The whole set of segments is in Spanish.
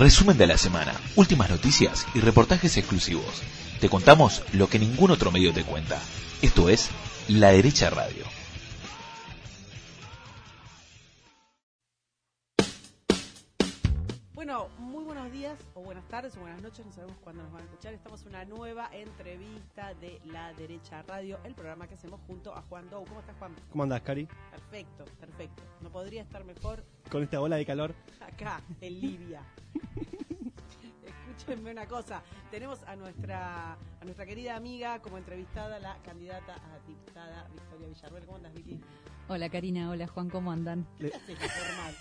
Resumen de la semana, últimas noticias y reportajes exclusivos. Te contamos lo que ningún otro medio te cuenta. Esto es La Derecha Radio. O buenas tardes, o buenas noches, no sabemos cuándo nos van a escuchar. Estamos en una nueva entrevista de La Derecha Radio, el programa que hacemos junto a Juan Dou. ¿Cómo estás, Juan? ¿Cómo andás, Cari? Perfecto, perfecto. No podría estar mejor Con esta ola de calor. acá, en Libia. Escúchenme una cosa, tenemos a nuestra a nuestra querida amiga como entrevistada la candidata a diputada Victoria Villarruel. ¿Cómo andas, Vicky? Hola Karina, hola Juan, ¿cómo andan? Le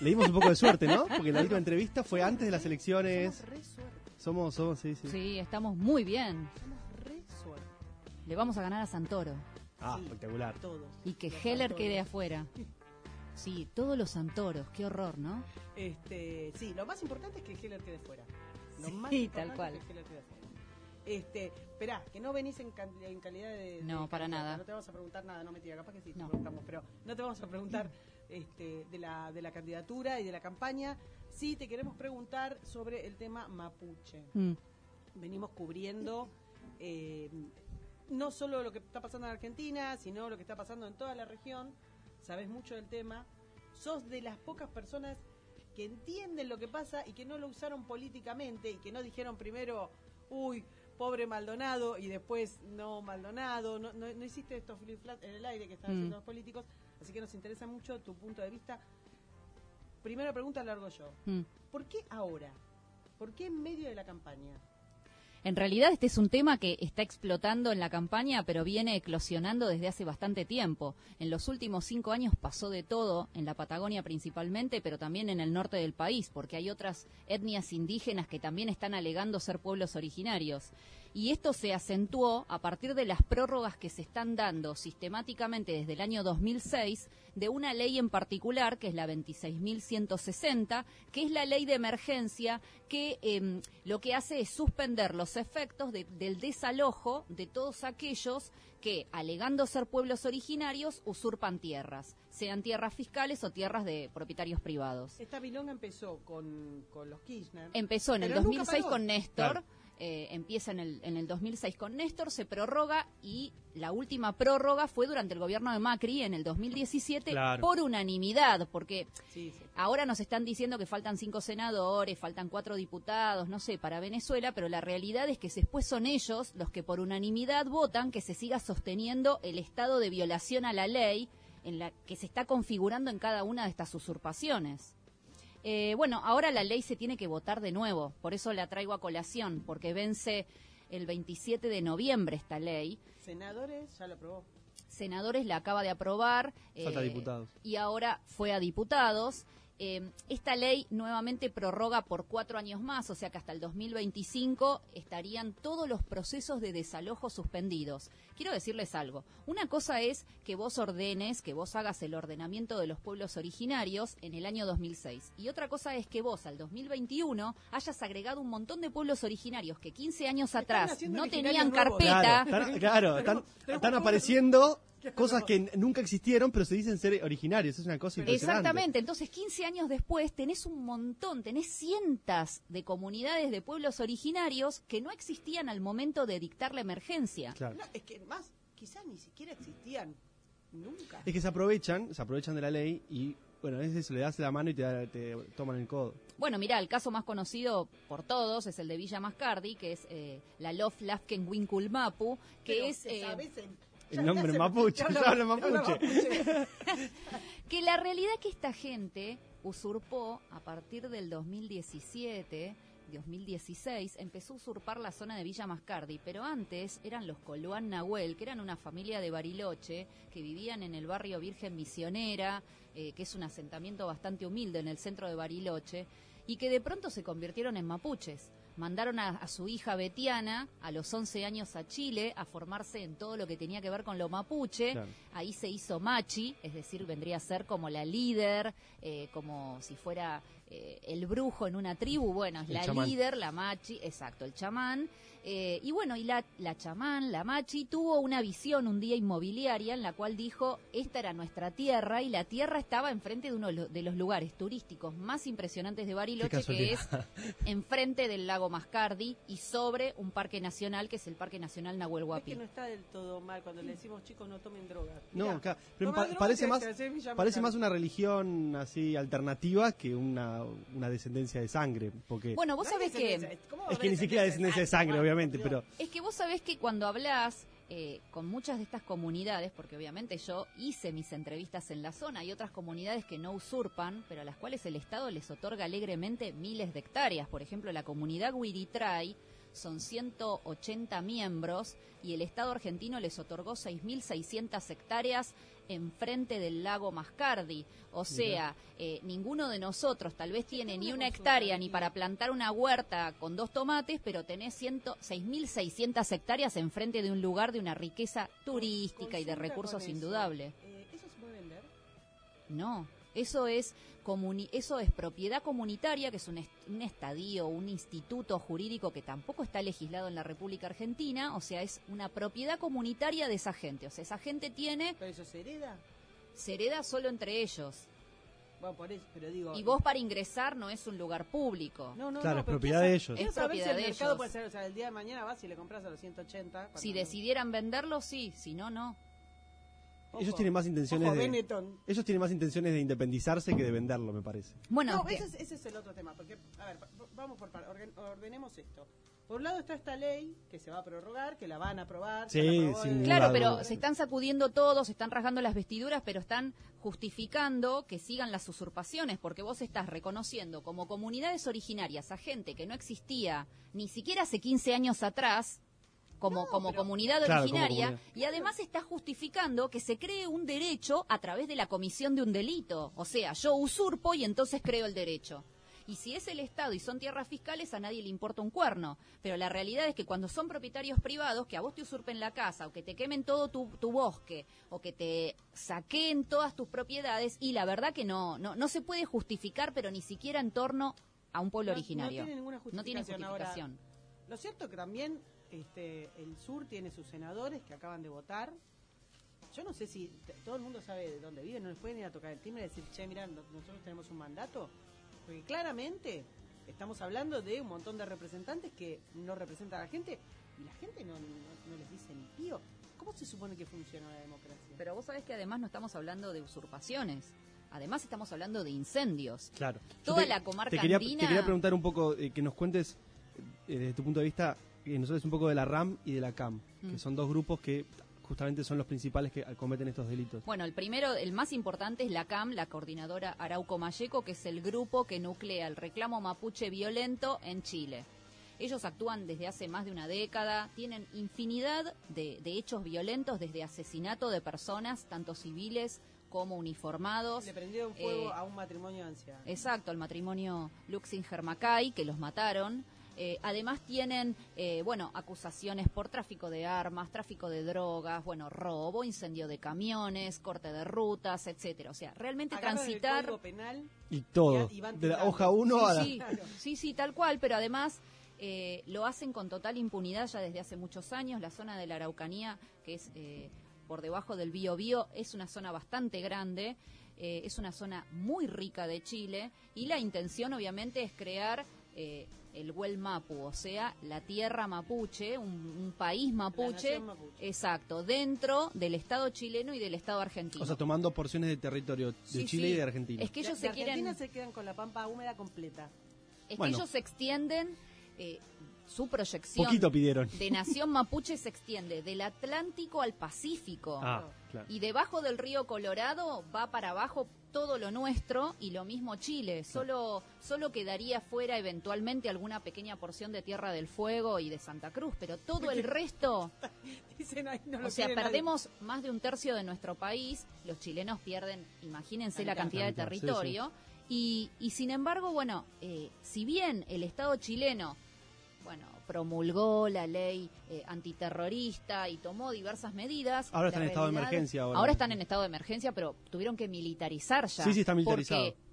dimos un poco de suerte, ¿no? Porque la última entrevista fue antes de las elecciones. Somos re suerte, Somos, somos, sí, sí. Sí, estamos muy bien. somos re suerte. Le vamos a ganar a Santoro. Ah, Sí, espectacular. Todos. Y que Los Heller Santoros. quede afuera. Sí, todos los Santoros, qué horror, ¿no? Este, sí, lo más importante es que Heller quede fuera. Lo Sí, tal cual. es que. Este, esperá, que no venís en, can- en calidad de, de No, para nada. No te vamos a preguntar nada, no mentira, capaz que sí te No. preguntamos, pero no te vamos a preguntar este, de, la, de la candidatura y de la campaña. Sí te queremos preguntar sobre el tema mapuche. Mm, Venimos cubriendo eh, no solo lo que está pasando en Argentina, sino lo que está pasando en toda la región. Sabes mucho del tema. Sos de las pocas personas que entienden lo que pasa y que no lo usaron políticamente y que no dijeron primero, uy, pobre Maldonado y después no Maldonado. No, no, no hiciste estos flip en el aire que están Mm. haciendo los políticos. Así que nos interesa mucho tu punto de vista. Primera pregunta la largo yo. mm. ¿Por qué ahora? ¿Por qué en medio de la campaña? En realidad este es un tema que está explotando en la campaña, pero viene eclosionando desde hace bastante tiempo. En los últimos cinco años pasó de todo, en la Patagonia principalmente, pero también en el norte del país, porque hay otras etnias indígenas que también están alegando ser pueblos originarios. Y esto se acentuó a partir de las prórrogas que se están dando sistemáticamente desde el año 2006 de una ley en particular, que es la 26.160, que es la ley de emergencia que em, lo que hace es suspender los efectos de- del desalojo de todos aquellos que, alegando ser pueblos originarios, usurpan tierras, sean tierras fiscales o tierras de propietarios privados. Esta milonga empezó con, con los Kirchner. Empezó en el Pero nunca 2006 paró. con Néstor, Claro. Eh, empieza en el, en el 2006 con Néstor, se prorroga y la última prórroga fue durante el gobierno de Macri en el 2017 Claro. por unanimidad, porque Sí, sí. ahora nos están diciendo que faltan cinco senadores, faltan cuatro diputados, no sé, para Venezuela, pero la realidad es que después son ellos los que por unanimidad votan que se siga sosteniendo el estado de violación a la ley en la que se está configurando en cada una de estas usurpaciones. Eh, bueno, ahora la ley se tiene que votar de nuevo, por eso la traigo a colación, porque vence el 27 de noviembre esta ley. Senadores, ya lo aprobó. Senadores la acaba de aprobar. Falta eh, diputados. Y ahora fue a diputados. Eh, esta ley nuevamente prorroga por cuatro años más, o sea que hasta el 2025 estarían todos los procesos de desalojo suspendidos. Quiero decirles algo. Una cosa es que vos ordenes, que vos hagas el ordenamiento de los pueblos originarios en el año 2006. Y otra cosa es que vos al 2021 hayas agregado un montón de pueblos originarios que 15 años atrás no tenían nuevos. carpeta. Claro, están, claro, apareciendo ¿Qué cosas que nunca existieron, pero se dicen ser originarios. Es una cosa impresionante. Exactamente, entonces 15 años después tenés un montón, tenés cientos de comunidades de pueblos originarios que no existían al momento de dictar la emergencia. Claro. No, es que más, quizás ni siquiera existían. Nunca. Es que se aprovechan, se aprovechan de la ley y, bueno, es eso, le das la mano y te, da- te toman el codo. Bueno, mira, el caso más conocido por todos es el de Villa Mascardi, que es eh, la Lof Lafken Winkul Mapu, que Pero es... te eh, sabes el, el nombre mapuche, mapuche. que la realidad es que esta gente usurpó a partir del 2017, 2016, empezó a usurpar la zona de Villa Mascardi, pero antes eran los Coluán Nahuel, que eran una familia de Bariloche, que vivían en el barrio Virgen Misionera, eh, que es un asentamiento bastante humilde en el centro de Bariloche, y que de pronto se convirtieron en mapuches. Mandaron a, a su hija Betiana a los 11 años a Chile a formarse en todo lo que tenía que ver con lo mapuche. Claro. Ahí se hizo machi, es decir, vendría a ser como la líder, eh, como si fuera eh, el brujo en una tribu. Bueno, es El la chamán. líder, la machi, exacto, el chamán. Eh, y bueno, y la, la chamán, la machi, tuvo una visión un día inmobiliaria en la cual dijo, esta era nuestra tierra y la tierra estaba enfrente de uno de lo- de los lugares turísticos más impresionantes de Bariloche, que es enfrente del lago Mascardi y sobre un parque nacional, que es el Parque Nacional Nahuel Es Huapi. que no está del todo mal cuando le decimos chicos no tomen drogas. No, pero toma pa- drogas parece más parece más una religión así alternativa que una, una descendencia de sangre, porque Bueno, vos No sabés que... descendencia, ¿cómo es que ni siquiera descendencia de sangre, obviamente, pero Es que vos sabés que cuando hablas eh, con muchas de estas comunidades, porque obviamente yo hice mis entrevistas en la zona, hay otras comunidades que no usurpan, pero a las cuales el Estado les otorga alegremente miles de hectáreas. Por ejemplo, la comunidad Huiritray son 180 miembros y el Estado argentino les otorgó 6.600 hectáreas enfrente del lago Mascardi. O sea, eh, ninguno de nosotros tal vez tiene ni una hectárea ni para plantar una huerta con dos tomates, pero tenés 100 6.600 hectáreas enfrente de un lugar de una riqueza turística y de recursos indudables. Eh, ¿Eso se puede vender? No, eso es comuni- eso es propiedad comunitaria, que es un, est- un estadio, un instituto jurídico que tampoco está legislado en la República Argentina, o sea, es una propiedad comunitaria de esa gente. O sea, esa gente tiene, ¿Pero eso se hereda? se hereda solo entre ellos. Bueno, por eso, pero digo... Y vos para ingresar no es un lugar público. No, no, Claro, no, es propiedad de ellos. Es propiedad si el de mercado ellos. puede ser, o sea, el día de mañana vas y le compras a los 180. cuando Si no- decidieran venderlo, sí, si no, no. Ellos tienen más intenciones Ojo, de ellos tienen más intenciones de independizarse que de venderlo, me parece. Bueno, No, ese es, ese es el otro tema, porque, a ver, va- vamos por par- organ- ordenemos esto. Por un lado está esta ley que se va a prorrogar, que la van a aprobar. Sí, sin duda Claro, pero se están sacudiendo todos, se están rasgando las vestiduras, pero están justificando que sigan las usurpaciones, porque vos estás reconociendo como comunidades originarias a gente que no existía ni siquiera hace 15 años atrás, como, como comunidad Claro, como originaria, comunidad. y además estás justificando que se cree un derecho a través de la comisión de un delito. O sea, yo usurpo y entonces creo el derecho. Y si es el Estado y son tierras fiscales, a nadie le importa un cuerno. Pero la realidad es que cuando son propietarios privados, que a vos te usurpen la casa, o que te quemen todo tu, tu bosque, o que te saquen todas tus propiedades, y la verdad que no, no, no se puede justificar, pero ni siquiera en torno a un pueblo No- no originario. tiene ninguna No tiene justificación. Ahora, justificación. Lo cierto es que también este, el sur tiene sus senadores que acaban de votar. Yo no sé si todo el mundo sabe de dónde viven, no les pueden ir a tocar el timbre y decir, che, mira, no- nosotros tenemos un mandato. Porque claramente estamos hablando de un montón de representantes que no representan a la gente y la gente no, no- no les dice ni pío. ¿Cómo se supone que funciona la democracia? Pero vos sabés que además no estamos hablando de usurpaciones. Además estamos hablando de incendios. Claro. Toda la comarca te quería, andina- Te quería preguntar un poco, eh, que nos cuentes, eh, desde tu punto de vista, que nos hables un poco de la RAM y de la CAM, Mm. que son dos grupos que justamente son los principales que cometen estos delitos. Bueno, el primero, el más importante es la CAM, la coordinadora Arauco Mayeco, que es el grupo que nuclea el reclamo mapuche violento en Chile. Ellos actúan desde hace más de una década, tienen infinidad de, de hechos violentos, desde asesinato de personas, tanto civiles como uniformados. Le prendieron fuego Eh, a un matrimonio de ancianos. Exacto, el matrimonio Luxinger-Macay, que los mataron. Eh, además tienen, eh, bueno, acusaciones por tráfico de armas, tráfico de drogas, bueno, robo, incendio de camiones, corte de rutas, etcétera. O sea, realmente Agarran el transitar... Código penal Y todo, Y- de la hoja 1 a la... Sí, sí, sí, sí, tal cual, pero además eh, lo hacen con total impunidad ya desde hace muchos años. La zona de la Araucanía, que es eh, por debajo del Bío Bío, es una zona bastante grande, eh, es una zona muy rica de Chile y la intención obviamente es crear eh, el Huel Mapu, o sea, la tierra mapuche, un, un país mapuche, mapuche. exacto, dentro del Estado chileno y del Estado argentino. O sea, tomando porciones de territorio de Sí, Chile sí. y de Argentina. Es que ellos de se quieren... Argentina se quedan con la pampa húmeda completa. Es Bueno. que ellos extienden eh, su proyección Poquito pidieron. de nación mapuche se extiende del Atlántico al Pacífico. Ah, claro. Y debajo del río Colorado va para abajo todo lo nuestro y lo mismo Chile. Solo, solo quedaría fuera eventualmente alguna pequeña porción de Tierra del Fuego y de Santa Cruz, pero todo el resto, Dicen ahí no lo o sea, nadie. perdemos más de un tercio de nuestro país. Los chilenos pierden, imagínense La cantidad de sí, territorio. Y, y sin embargo, bueno, eh, si bien el Estado chileno promulgó la ley eh, antiterrorista y tomó diversas medidas. Ahora están en estado de emergencia. Ahora, están en estado de emergencia, pero tuvieron que militarizar ya. Sí, sí, está militarizado. Porque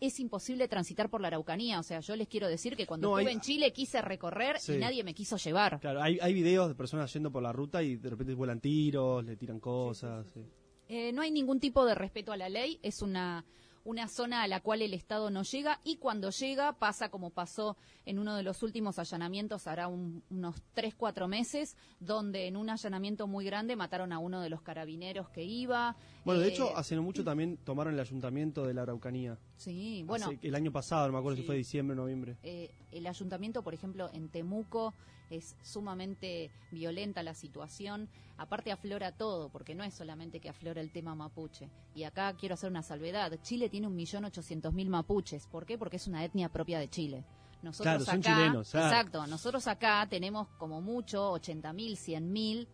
es imposible transitar por la Araucanía. O sea, yo les quiero decir que cuando No, estuve hay- en Chile quise recorrer Sí. y nadie me quiso llevar. Claro, hay, hay videos de personas yendo por la ruta y de repente vuelan tiros, le tiran cosas. sí. Eh, no hay ningún tipo de respeto a la ley, es una, una zona a la cual el Estado no llega y cuando llega pasa como pasó en uno de los últimos allanamientos, hará un- unos 3, 4 meses, donde en un allanamiento muy grande mataron a uno de los carabineros que iba. Bueno, de Eh, hecho, hace no mucho también tomaron el ayuntamiento de la Araucanía. Sí, bueno, Hace- el año pasado, no me acuerdo Sí. si fue diciembre o noviembre. eh, el ayuntamiento, por ejemplo, en Temuco es sumamente violenta la situación. Aparte aflora todo, porque no es solamente que aflora el tema mapuche. Y acá quiero hacer una salvedad. Chile tiene un millón ochocientos mil mapuches. ¿Por qué? Porque es una etnia propia de Chile. Nosotros Claro, son acá, chilenos, claro. Exacto. Nosotros acá tenemos como mucho 80 mil, 100 mil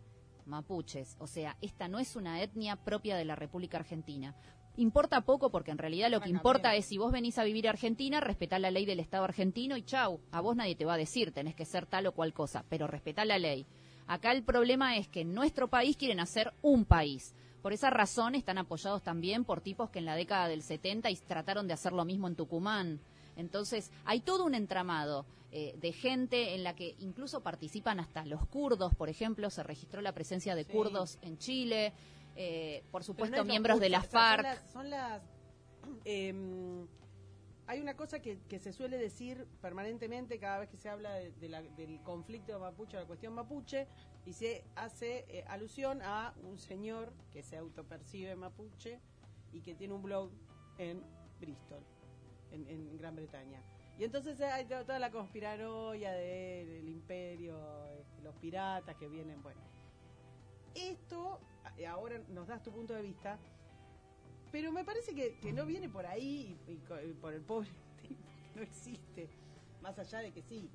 mapuches. O sea, esta no es una etnia propia de la República Argentina. Importa poco porque en realidad lo que importa es si vos venís a vivir a Argentina, respetá la ley del Estado argentino y chau. A vos nadie te va a decir, tenés que ser tal o cual cosa, pero respetá la ley. Acá el problema es que en nuestro país quieren hacer un país. Por esa razón están apoyados también por tipos que en la década del 70 y trataron de hacer lo mismo en Tucumán. Entonces, hay todo un entramado eh, de gente en la que incluso participan hasta los kurdos, por ejemplo, se registró la presencia de Sí. kurdos en Chile, eh, por supuesto no miembros de la FARC. Son las, son las, em, hay una cosa que, que se suele decir permanentemente cada vez que se habla de- de la- del conflicto mapuche, la cuestión mapuche, y se hace eh, alusión a un señor que se autopercibe mapuche y que tiene un blog en Bristol, en, en Gran Bretaña. Y entonces hay to- toda la conspiranoia de- del imperio, este, los piratas que vienen, bueno. Esto, ahora nos das tu punto de vista, pero me parece que, que no viene por ahí y, por el pobre tipo no existe. Más allá de que sí,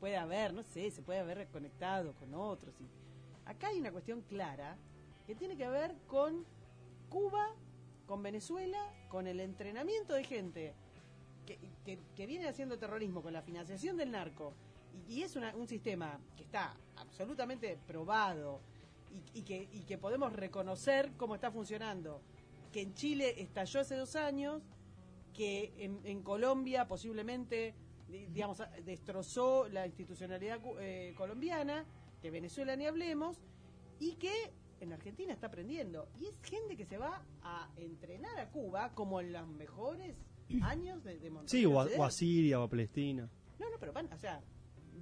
puede haber, no sé, se puede haber reconectado con otros. Y acá hay una cuestión clara que tiene que ver con Cuba, con Venezuela, con el entrenamiento de gente que, que- que viene haciendo terrorismo, con la financiación del narco. Y, y es una- un sistema que está absolutamente probado y, y que, y que podemos reconocer cómo está funcionando. Que en Chile estalló hace dos años, que en, en Colombia posiblemente, di- digamos, destrozó la institucionalidad eh, colombiana, que Venezuela ni hablemos, y que en Argentina está aprendiendo. Y es gente que se va a entrenar a Cuba como en los mejores años de, de Sí, o a, Montevideo. o a Siria o a Palestina. No, no, pero van, o sea,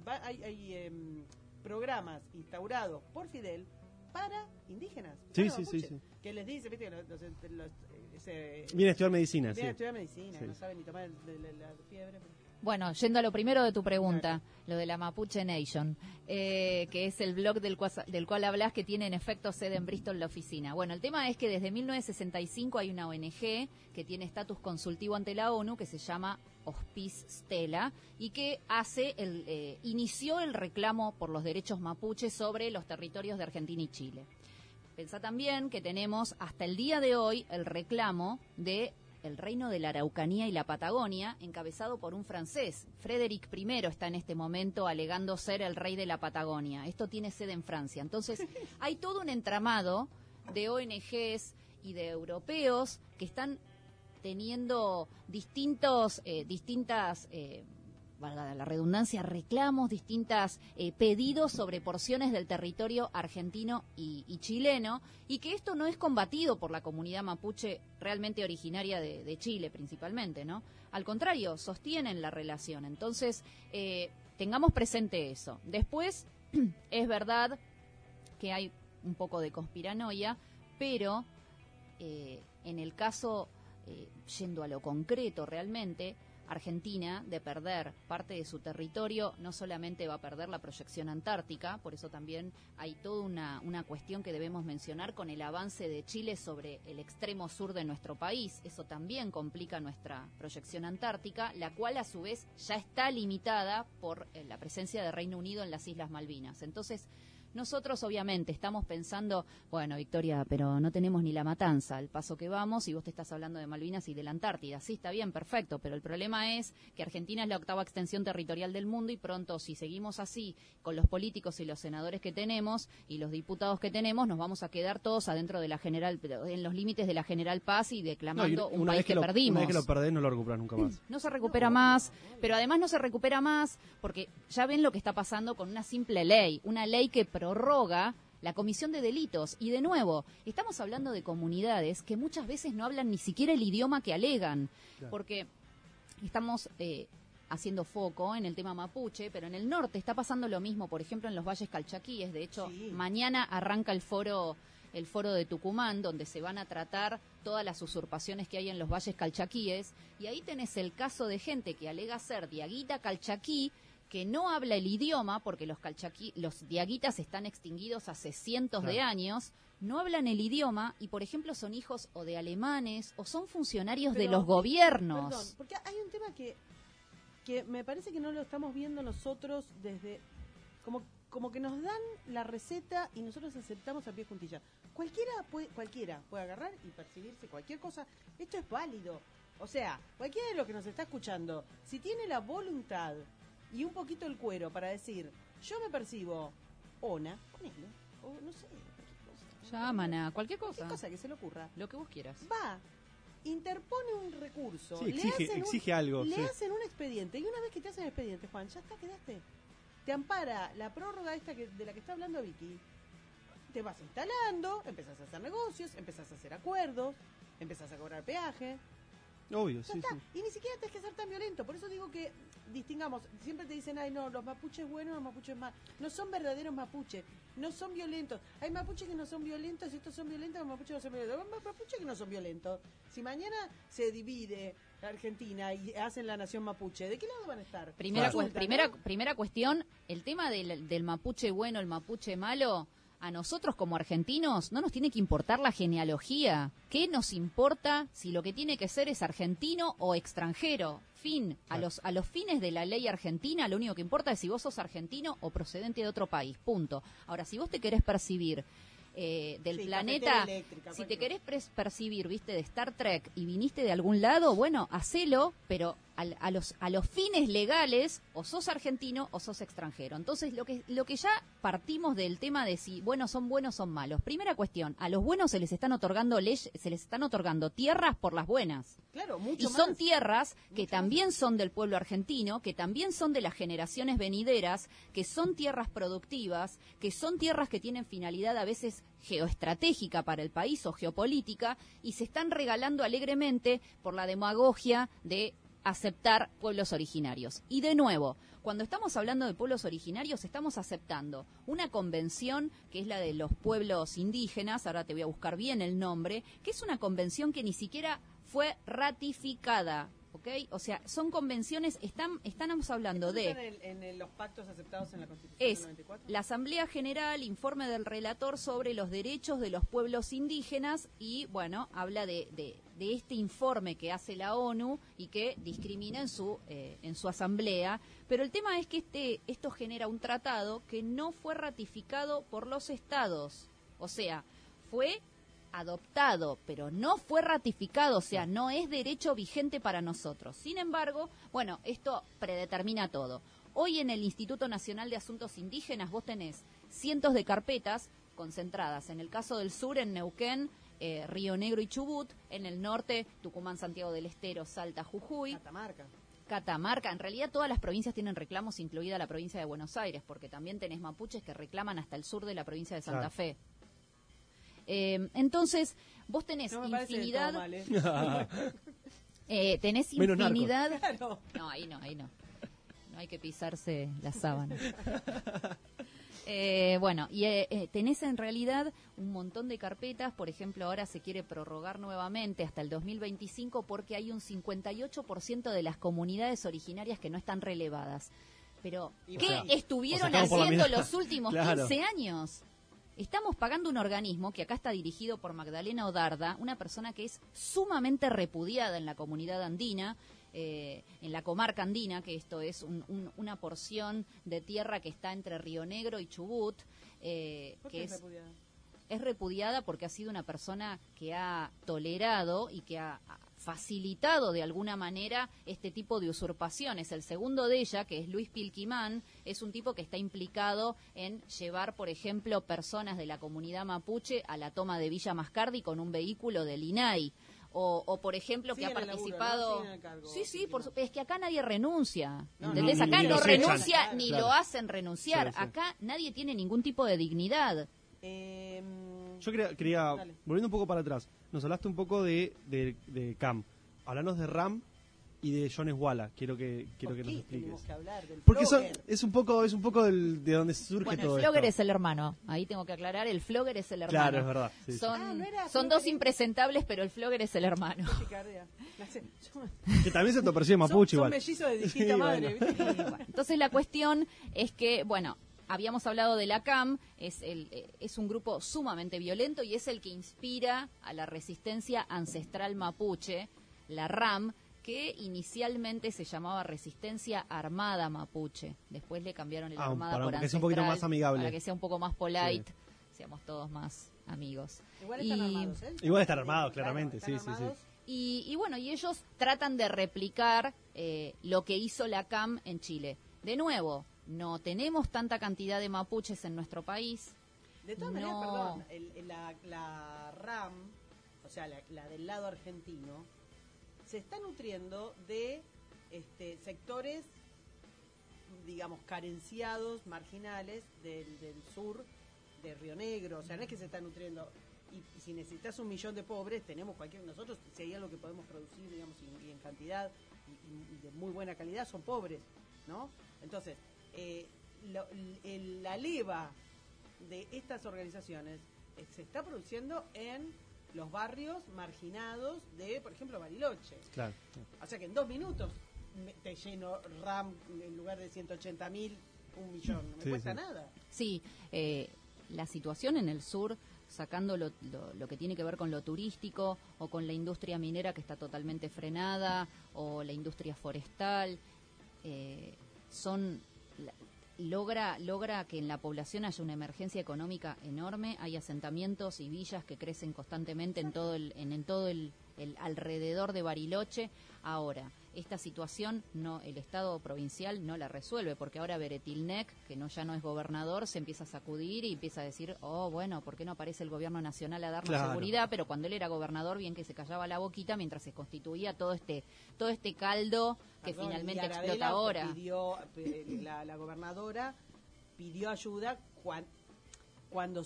va- hay, hay, em, programas instaurados por Fidel para indígenas. Sí, para sí, sí, sí. Que les dice, viste, que los, los- los- eh, ese- Viene a estudiar medicina, sí. vienen a estudiar medicina, no saben ni tomar el- de- de- la fiebre. pero- Bueno, yendo a lo primero de tu pregunta, lo de la Mapuche Nation, eh, que es el blog del cual, del cual hablas que tiene en efecto sede en Bristol la oficina. Bueno, el tema es que desde 1965 hay una ONG que tiene estatus consultivo ante la ONU que se llama Hospice Stella y que hace el, eh, inició el reclamo por los derechos mapuches sobre los territorios de Argentina y Chile. Pensá también que tenemos hasta el día de hoy el reclamo de el reino de la Araucanía y la Patagonia, encabezado por un francés. Frédéric I está en este momento alegando ser el rey de la Patagonia. Esto tiene sede en Francia. Entonces, hay todo un entramado de ONGs y de europeos que están teniendo distintos, eh, distintas, eh, valga la redundancia, reclamos, distintas eh, pedidos sobre porciones del territorio argentino y, chileno, y que esto no es combatido por la comunidad mapuche realmente originaria de, de Chile principalmente, ¿no? Al contrario, sostienen la relación. Entonces, eh, tengamos presente eso. Después, es verdad que hay un poco de conspiranoia, pero eh, en el caso, eh, yendo a lo concreto realmente, Argentina, de perder parte de su territorio, no solamente va a perder la proyección antártica, por eso también hay toda una, una cuestión que debemos mencionar con el avance de Chile sobre el extremo sur de nuestro país. Eso también complica nuestra proyección antártica, la cual a su vez ya está limitada por eh, la presencia de Reino Unido en las Islas Malvinas. Entonces, Nosotros obviamente estamos pensando, bueno, Victoria, pero no tenemos ni la matanza, al paso que vamos, y vos te estás hablando de Malvinas y de la Antártida. Sí, está bien, perfecto, pero el problema es que Argentina es la octava extensión territorial del mundo y pronto, si seguimos así con los políticos y los senadores que tenemos y los diputados que tenemos, nos vamos a quedar todos adentro de la general, en los límites de la General Paz y declamando un país que, perdimos. Una vez que lo perdés, no lo recuperas nunca más. No se recupera más, pero además no se recupera más porque ya ven lo que está pasando con una simple ley, una ley que prorroga la comisión de delitos. Y de nuevo, estamos hablando de comunidades que muchas veces no hablan ni siquiera el idioma que alegan, porque estamos eh, haciendo foco en el tema mapuche, pero en el norte está pasando lo mismo, por ejemplo, en los valles calchaquíes. De hecho, mañana arranca el foro el foro de Tucumán, donde se van a tratar todas las usurpaciones que hay en los valles calchaquíes, y ahí tenés el caso de gente que alega ser diaguita calchaquí, que no habla el idioma, porque los, los diaguitas están extinguidos hace cientos de años, no hablan el idioma y, por ejemplo, son hijos o de alemanes o son funcionarios de los gobiernos. Perdón, porque hay un tema que, que me parece que no lo estamos viendo nosotros desde... Como, como que nos dan la receta y nosotros aceptamos a pie juntilla. Cualquiera puede, cualquiera puede agarrar y percibirse cualquier cosa. Esto es válido. O sea, cualquiera de los que nos está escuchando, si tiene la voluntad y un poquito el cuero para decir, yo me percibo ona, ponele, o no sé, cualquier cosa. cualquier cosa. Cualquier cosa que se le ocurra. Lo que vos quieras. Va, interpone un recurso. Sí, exige, algo. Le hacen un expediente. Y una vez que te hacen el expediente, Juan, ya está, quedaste. Te ampara la prórroga esta que, de la que está hablando Vicky. Te vas instalando, empezás a hacer negocios, empezás a hacer acuerdos, empezás a cobrar peaje. Obvio, sí, Y ni siquiera tienes que ser tan violento. Por eso digo que distingamos. Siempre te dicen, ay, no, los mapuches buenos, los mapuches más. No son verdaderos mapuches. No son violentos. Hay mapuches que no son violentos y estos son violentos, los mapuches no son violentos. Hay mapuches que no son violentos. Si mañana se divide la Argentina y hacen la nación mapuche, ¿de qué lado van a estar? Primera, primera, primera cuestión, el tema del, del mapuche bueno, el mapuche malo a nosotros como argentinos no nos tiene que importar la genealogía. ¿Qué nos importa si lo que tiene que ser es argentino o extranjero? Fin. A, los, a los fines de la ley argentina, lo único que importa es si vos sos argentino o procedente de otro país. Punto. Ahora, si vos te querés percibir eh, del planeta, si te querés percibir, viste, de Star Trek y viniste de algún lado, bueno, hacelo, pero a, los, a los fines legales, o sos argentino o sos extranjero. Entonces, lo que, lo que ya partimos del tema de si buenos son buenos son malos. Primera cuestión, a los buenos se les están otorgando leyes, se les están otorgando tierras por las buenas. Claro, mucho y son tierras que también son del pueblo argentino, que también son de las generaciones venideras, que son tierras productivas, que son tierras que tienen finalidad a veces geoestratégica para el país o geopolítica y se están regalando alegremente por la demagogia de aceptar pueblos originarios. Y de nuevo, cuando estamos hablando de pueblos originarios, estamos aceptando una convención que es la de los pueblos indígenas, ahora te voy a buscar bien el nombre, que es una convención que ni siquiera fue ratificada ¿ok? O sea, son convenciones, están, estamos hablando de... En, los pactos aceptados en la Constitución es la Asamblea General, informe del relator sobre los derechos de los pueblos indígenas y, bueno, habla de, de, este informe que hace la ONU y que discrimina en su, eh, en su asamblea. Pero el tema es que este, esto genera un tratado que no fue ratificado por los estados. O sea, fue adoptado, pero no fue ratificado, o sea, no es derecho vigente para nosotros. Sin embargo, bueno, esto predetermina todo. Hoy en el Instituto Nacional de Asuntos Indígenas vos tenés cientos de carpetas concentradas, en el caso del sur, en Neuquén, eh, Río Negro y Chubut, en el norte, Tucumán, Santiago del Estero, Salta, Jujuy. Catamarca. Catamarca, en realidad todas las provincias tienen reclamos, incluida la provincia de Buenos Aires, porque también tenés mapuches que reclaman hasta el sur de la provincia de Santa Fe. Eh, entonces, vos tenés infinidad. ¿eh? eh, tenés infinidad. No, ahí no, ahí no. No hay que pisarse la sábana. Eh, bueno, y tenés en realidad un montón de carpetas, por ejemplo, ahora se quiere prorrogar nuevamente hasta el 2025 porque hay un 58% de las comunidades originarias que no están relevadas. Pero, ¿qué estuvieron haciendo los últimos 15 años? Estamos pagando un organismo que acá está dirigido por Magdalena Odarda, una persona que es sumamente repudiada en la comunidad andina, eh, en la comarca andina, que esto es una porción de tierra que está entre Río Negro y Chubut, eh, que es, repudiada? es repudiada porque ha sido una persona que ha tolerado y que ha facilitado de alguna manera este tipo de usurpaciones. El segundo de ella, que es Luis Pilquimán, es un tipo que está implicado en llevar, por ejemplo, personas de la comunidad mapuche a la toma de Villa Mascardi con un vehículo del INAI. O, por ejemplo, que ha participado. sí, sí, es que acá nadie renuncia. ¿Entendés? acá no renuncia ni lo hacen renunciar. Acá nadie tiene ningún tipo de dignidad. Em, Yo quería, volviendo un poco para atrás, nos hablaste un poco de, de, Cam. Hablanos de Ram y de John Eswala. Quiero que quiero que nos expliques. Porque es un poco es un poco del, de donde surge bueno, todo el Flogger es el hermano. Ahí tengo que aclarar, el Flogger es el hermano. Claro, es verdad. son ah, son dos impresentables, pero el Flogger es el hermano. que también se te percibe mapuche igual. Son mellizos de distinta madre. entonces la cuestión es que, bueno, habíamos hablado de la CAM, es, el, eh, es un grupo sumamente violento y es el que inspira a la resistencia ancestral mapuche, la RAM, que inicialmente se llamaba Resistencia Armada Mapuche. Después le cambiaron el ah, Armada por Ancestral. Que sea un poquito más amigable. Para que sea un poco más polite, seamos todos más amigos. Igual están armados, ¿eh? Igual están armados, claramente, sí, sí, sí. Y, y, bueno, y ellos tratan de replicar eh, lo que hizo la CAM en Chile. De nuevo, no tenemos tanta cantidad de mapuches en nuestro país. De todas maneras, perdón, la, RAM, o sea, la, del lado argentino, se está nutriendo de este, sectores, digamos, carenciados, marginales del, sur, de Río Negro. O sea, no es que se está nutriendo. Y, si necesitas un millón de pobres, tenemos cualquier. Nosotros, si hay algo que podemos producir, digamos, y, en cantidad y, y de muy buena calidad, son pobres, ¿no? Entonces, eh, la leva de estas organizaciones eh, se está produciendo en los barrios marginados de, por ejemplo, Bariloche. Claro. O sea que en dos minutos te lleno RAM en lugar de 180 mil, un millón. No me cuesta nada. Sí, eh, la situación en el sur, sacando lo, lo, que tiene que ver con lo turístico o con la industria minera que está totalmente frenada o la industria forestal, son logra, logra que en la población haya una emergencia económica enorme, hay asentamientos y villas que crecen constantemente en todo el, en, todo el, alrededor de Bariloche. Ahora, esta situación no el Estado provincial no la resuelve, porque ahora Beretilnec, que no ya no es gobernador, se empieza a sacudir y empieza a decir, oh, bueno, ¿por qué no aparece el gobierno nacional a darnos seguridad? Pero cuando él era gobernador, bien que se callaba la boquita mientras se constituía todo este, todo este caldo que finalmente explota ahora. Pidió, eh, la, gobernadora pidió ayuda cuando cuando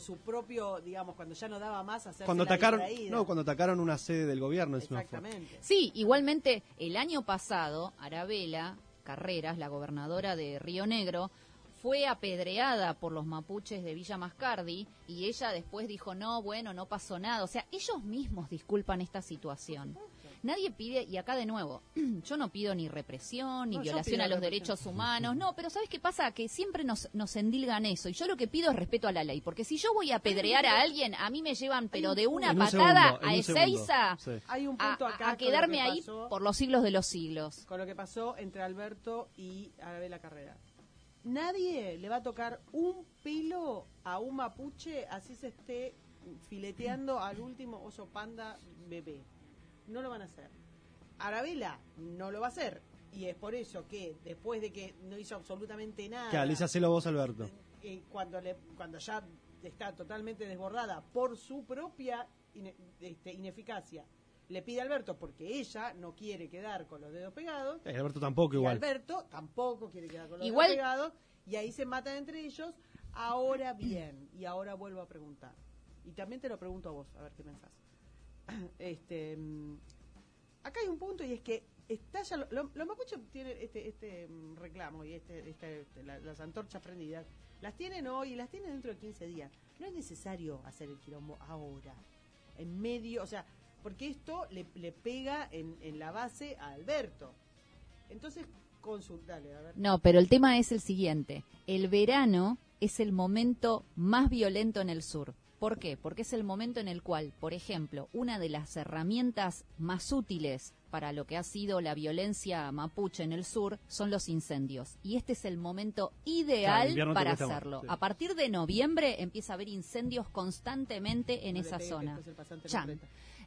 su propio digamos cuando ya no daba más hacer cuando atacaron no cuando atacaron una sede del gobierno exactamente. Sí igualmente el año pasado Arabela Carreras la gobernadora de Río Negro fue apedreada por los mapuches de Villa Mascardi y ella después dijo no bueno no pasó nada o sea ellos mismos disculpan esta situación Nadie pide, y acá de nuevo, yo no pido ni represión, ni violación a los derechos humanos, no, pero ¿sabes qué pasa? Que siempre nos, nos endilgan eso, y yo lo que pido es respeto a la ley, porque si yo voy a apedrear a alguien, a mí me llevan, pero de una patada a Ezeiza, Hay un punto acá a, quedarme ahí por los siglos de los siglos. Con lo que pasó entre Alberto y la Carrera. Nadie le va a tocar un pelo a un mapuche así se esté fileteando al último oso panda bebé no lo van a hacer. Arabela no lo va a hacer. Y es por eso que después de que no hizo absolutamente nada. Que Alicia se lo vos, Alberto. Eh, cuando, le, cuando ya está totalmente desbordada por su propia este, ineficacia, le pide a Alberto porque ella no quiere quedar con los dedos pegados. Eh, Alberto tampoco, igual. Alberto tampoco quiere quedar con los dedos pegados. Y ahí se matan entre ellos. Ahora bien, y ahora vuelvo a preguntar. Y también te lo pregunto a vos, a ver qué pensás. este, mm, acá hay un punto y es que estalla, lo, los mapuches tienen este, este mm, reclamo y este, este, este las antorchas prendidas, las tienen hoy y las tienen dentro de 15 días. No es necesario hacer el quilombo ahora, en medio, o sea, porque esto le, le pega en, en la base a Alberto. Entonces, consultale, a ver. No, pero el tema es el siguiente. El verano es el momento más violento en el sur. ¿Por qué? Porque es el momento en el cual, por ejemplo, una de las herramientas más útiles para lo que ha sido la violencia mapuche en el sur son los incendios. Y este es el momento ideal para hacerlo. A partir de noviembre empieza a haber incendios constantemente en esa zona.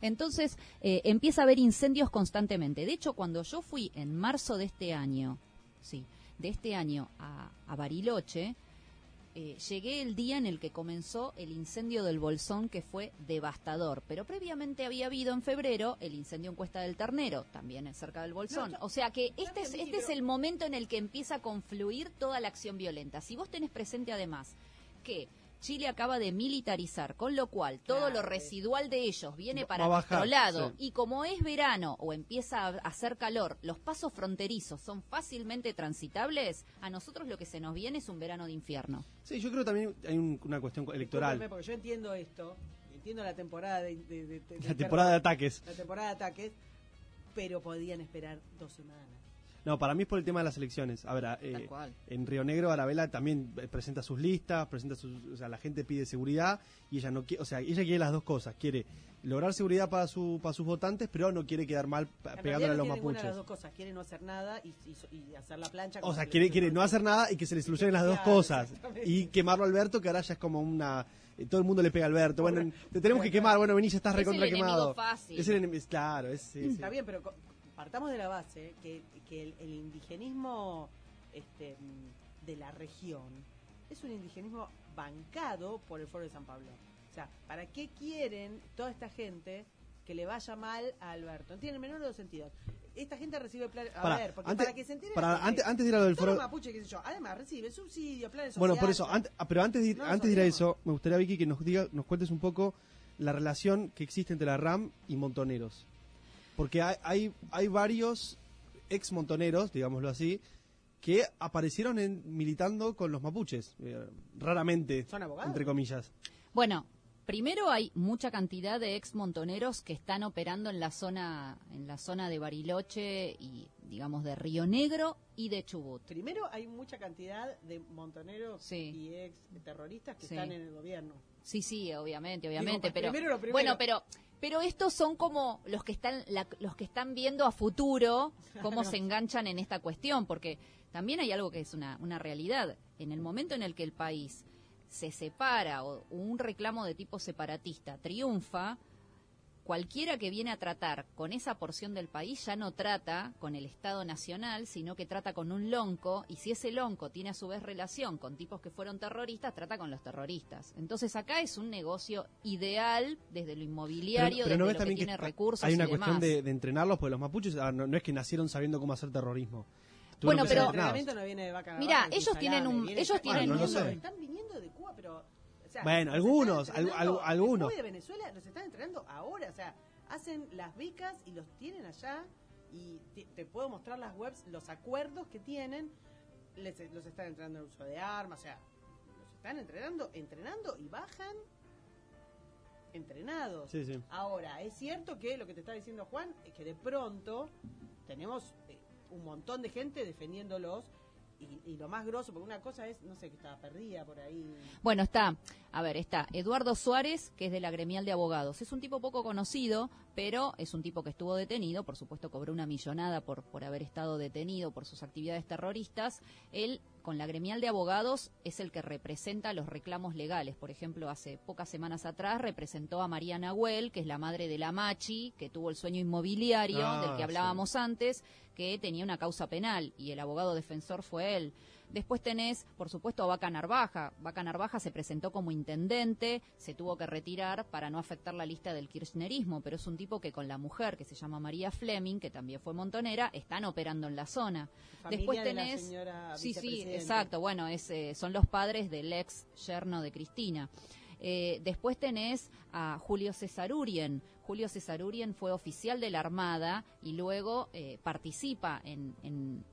Entonces eh, empieza a haber incendios constantemente. De hecho, cuando yo fui en marzo de este año, sí, de este año a, a Bariloche, eh, llegué el día en el que comenzó el incendio del Bolsón, que fue devastador. Pero previamente había habido en febrero el incendio en Cuesta del Ternero, también cerca del Bolsón. o sea que este, es, este es el momento en el que empieza a confluir toda la acción violenta. Si vos tenés presente además que Chile acaba de militarizar, con lo cual todo lo residual de ellos viene para nuestro lado y como es verano o empieza a hacer calor, los pasos fronterizos son fácilmente transitables, a nosotros lo que se nos viene es un verano de infierno. Sí, yo creo también hay una cuestión electoral. Porque yo entiendo esto, entiendo la temporada de, la temporada de ataques. La temporada de ataques, pero podían esperar dos semanas. No, para mí es por el tema de las elecciones. A ver, eh, en Río Negro, Arabela también eh, presenta sus listas, presenta sus, o sea, la gente pide seguridad y ella no quiere, o sea, ella quiere las dos cosas, quiere lograr seguridad para su para sus votantes, pero no quiere quedar mal pegándole a los mapuches. las dos cosas, quiere no hacer nada y, hacer la plancha. O sea, quiere quiere no hacer nada y que se le solucionen las dos cosas y quemarlo a Alberto, que ahora ya es como una eh, todo el mundo le pega a Alberto. Bueno, te tenemos que quemar. Bueno, vení, ya estás recontra quemado. Fácil. Es el enemigo, claro, es, sí, Está bien, pero partamos de la base que, que el, indigenismo este, de la región es un indigenismo bancado por el Foro de San Pablo. O sea, ¿para qué quieren toda esta gente que le vaya mal a Alberto? No tiene el menor de los sentidos. Esta gente recibe planes. A ver, porque para que se entienda. Para, antes, antes de ir a lo del foro. Mapuche, qué sé yo. Además, recibe subsidios, planes sociales. Bueno, por eso. Ah, pero antes de ir, antes de ir a eso, me gustaría, Vicky, que nos, diga, nos cuentes un poco la relación que existe entre la RAM y Montoneros. Porque hay, hay, hay varios ex montoneros, digámoslo así, que aparecieron en, militando con los mapuches, eh, raramente, entre comillas. Bueno, primero hay mucha cantidad de ex montoneros que están operando en la zona, en la zona de Bariloche y digamos de Río Negro y de Chubut. Primero hay mucha cantidad de montoneros y ex terroristas que están en el gobierno. Sí, sí, obviamente, obviamente, pero bueno, pero pero estos son como los que están los que están viendo a futuro cómo se enganchan en esta cuestión, porque también hay algo que es una, una realidad. En el momento en el que el país se separa o un reclamo de tipo separatista triunfa, cualquiera que viene a tratar con esa porción del país ya no trata con el Estado Nacional, sino que trata con un lonco, y si ese lonco tiene a su vez relación con tipos que fueron terroristas, trata con los terroristas. Entonces acá es un negocio ideal desde lo inmobiliario, desde lo que tiene recursos. Hay una cuestión de, entrenarlos, porque los mapuches ah, no, es que nacieron sabiendo cómo hacer terrorismo. bueno, pero mira, ellos tienen un, ellos tienen, están viniendo de Cuba, pero bueno, algunos, algunos. de Venezuela los están entrenando ahora, o sea, hacen las becas y los tienen allá y te, puedo mostrar las webs, los acuerdos que tienen, les, los están entrenando en uso de armas, o sea, los están entrenando, entrenando y bajan entrenados. Ahora, es cierto que lo que te está diciendo Juan es que de pronto tenemos eh, un montón de gente defendiéndolos y, lo más grosso, porque una cosa es, no sé, que estaba perdida por ahí. Bueno, está, a ver, está Eduardo Suárez, que es de la gremial de abogados. Es un tipo poco conocido, pero es un tipo que estuvo detenido, por supuesto cobró una millonada por, por haber estado detenido por sus actividades terroristas. Él, con la gremial de abogados, es el que representa los reclamos legales. Por ejemplo, hace pocas semanas atrás representó a María Nahuel, que es la madre de la Machi, que tuvo el sueño inmobiliario del que ah, hablábamos antes que tenía una causa penal y el abogado defensor fue él. Después tenés, por supuesto, a Vaca Narvaja. Vaca Narvaja se presentó como intendente, se tuvo que retirar para no afectar la lista del kirchnerismo, pero es un tipo que con la mujer, que se llama María Fleming, que también fue montonera, están operando en la zona. Después tenés... sí, sí, exacto. Bueno, es, eh, son los padres del ex yerno de Cristina. Eh, después tenés a Julio Cesarurien. Julio Cesarurien fue oficial de la Armada y luego eh, participa en,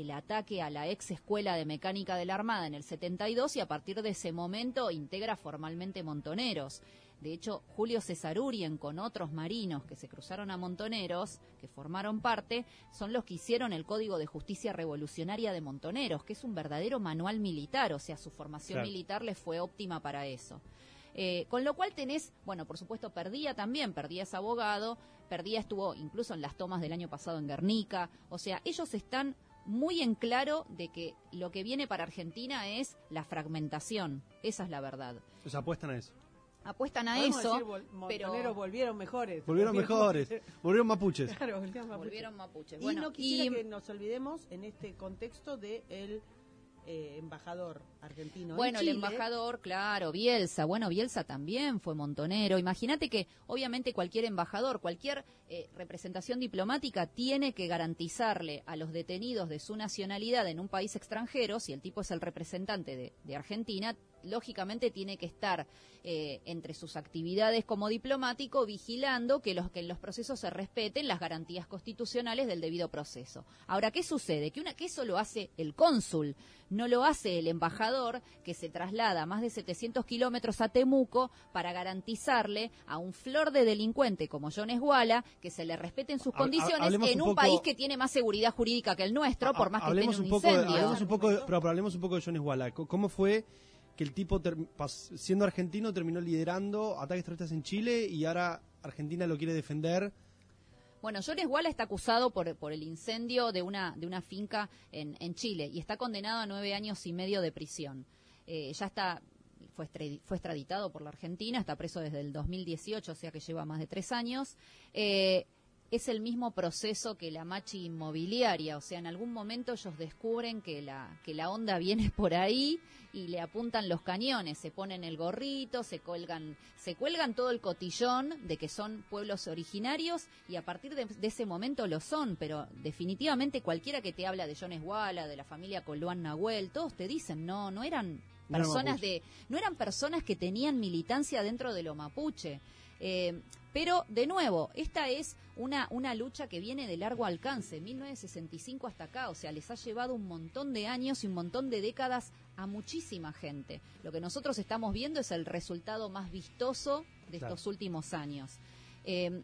el ataque a la ex escuela de mecánica de la Armada en el 72 y a partir de ese momento integra formalmente Montoneros. De hecho, Julio Cesarurien con otros marinos que se cruzaron a Montoneros, que formaron parte, son los que hicieron el Código de Justicia Revolucionaria de Montoneros, que es un verdadero manual militar, o sea, su formación militar les fue óptima para eso. Eh, con lo cual tenés, bueno, por supuesto, Perdía también, Perdía es abogado, Perdía estuvo incluso en las tomas del año pasado en Guernica, o sea, ellos están muy en claro de que lo que viene para Argentina es la fragmentación, esa es la verdad. Sea, apuestan a eso apuestan a eso, pero volvieron mejores. Volvieron mejores, volvieron mapuches. Claro, volvieron mapuches. y no quisiera que nos olvidemos en este contexto de el eh, embajador argentino. Bueno, el embajador, claro, Bielsa. Bueno, Bielsa también fue montonero. Imagínate que, obviamente, cualquier embajador, cualquier eh, representación diplomática tiene que garantizarle a los detenidos de su nacionalidad en un país extranjero, si el tipo es el representante de Argentina, lógicamente tiene que estar eh, entre sus actividades como diplomático vigilando que, los, que en los procesos se respeten las garantías constitucionales del debido proceso. Ahora, ¿qué sucede? Que, una, que eso lo hace el cónsul, no lo hace el embajador que se traslada más de 700 kilómetros a Temuco para garantizarle a un flor de delincuente como John Esguala que se le respeten sus condiciones en un, país que tiene más seguridad jurídica que el nuestro, por más que tenga un, incendio. un poco, pero hablemos un poco de John Esguala. ¿Cómo fue que el tipo, siendo argentino, terminó liderando ataques terroristas en Chile y ahora Argentina lo quiere defender. Bueno, Jones Walla está acusado por, por el incendio de una, de una finca en, en Chile y está condenado a nueve años y medio de prisión. Eh, ya está, fue, fue extraditado por la Argentina, está preso desde el 2018, o sea que lleva más de tres años. Eh, es el mismo proceso que la machi inmobiliaria, o sea, en algún momento ellos descubren que la, que la onda viene por ahí y le apuntan los cañones, se ponen el gorrito, se cuelgan, se cuelgan todo el cotillón de que son pueblos originarios y a partir de, ese momento lo son, pero definitivamente cualquiera que te habla de John Esguala, de la familia Coluán Nahuel, todos te dicen, no, no eran personas de, no eran personas que tenían militancia dentro de lo mapuche. Eh, pero, de nuevo, esta es una, una lucha que viene de largo alcance, 1965 hasta acá, o sea, les ha llevado un montón de años y un montón de décadas a muchísima gente. Lo que nosotros estamos viendo es el resultado más vistoso de estos últimos años. Eh,